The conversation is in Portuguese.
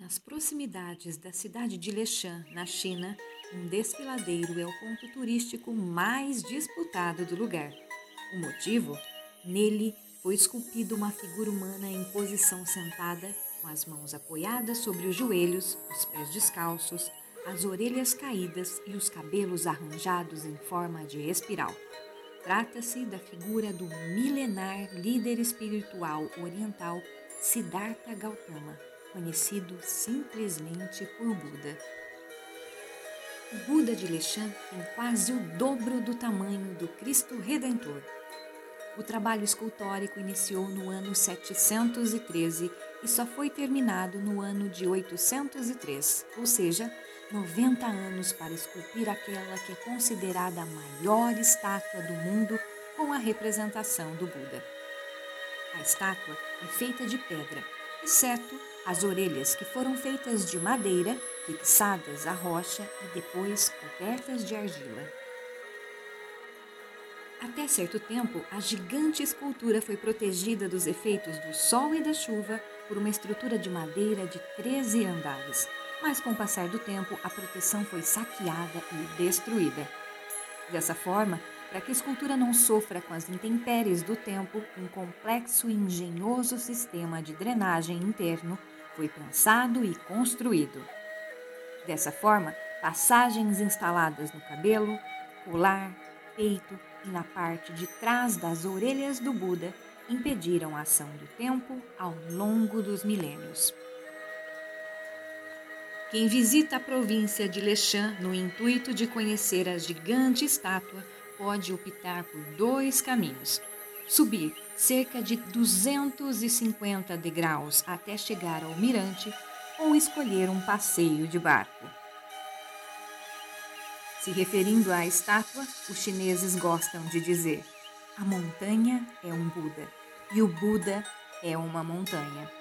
Nas proximidades da cidade de Leshan, na China, um desfiladeiro é o ponto turístico mais disputado do lugar. O motivo? Nele foi esculpida uma figura humana em posição sentada, com as mãos apoiadas sobre os joelhos, os pés descalços, as orelhas caídas e os cabelos arranjados em forma de espiral. Trata-se da figura do milenar líder espiritual oriental Siddhartha Gautama conhecido simplesmente por Buda. O Buda de Leshan tem quase o dobro do tamanho do Cristo Redentor. O trabalho escultórico iniciou no ano 713 e só foi terminado no ano de 803, ou seja, 90 anos para esculpir aquela que é considerada a maior estátua do mundo com a representação do Buda. A estátua é feita de pedra, exceto as orelhas, que foram feitas de madeira, fixadas à rocha e depois cobertas de argila. Até certo tempo, a gigante escultura foi protegida dos efeitos do sol e da chuva por uma estrutura de madeira de 13 andares. Mas com o passar do tempo, a proteção foi saqueada e destruída. Dessa forma, para que a escultura não sofra com as intempéries do tempo, um complexo e engenhoso sistema de drenagem interno foi pensado e construído. Dessa forma, passagens instaladas no cabelo, colar, peito e na parte de trás das orelhas do Buda impediram a ação do tempo ao longo dos milênios. Quem visita a província de Leshan no intuito de conhecer a gigante estátua pode optar por dois caminhos subir cerca de 250 degraus até chegar ao mirante ou escolher um passeio de barco. Se referindo à estátua, os chineses gostam de dizer: a montanha é um Buda e o Buda é uma montanha.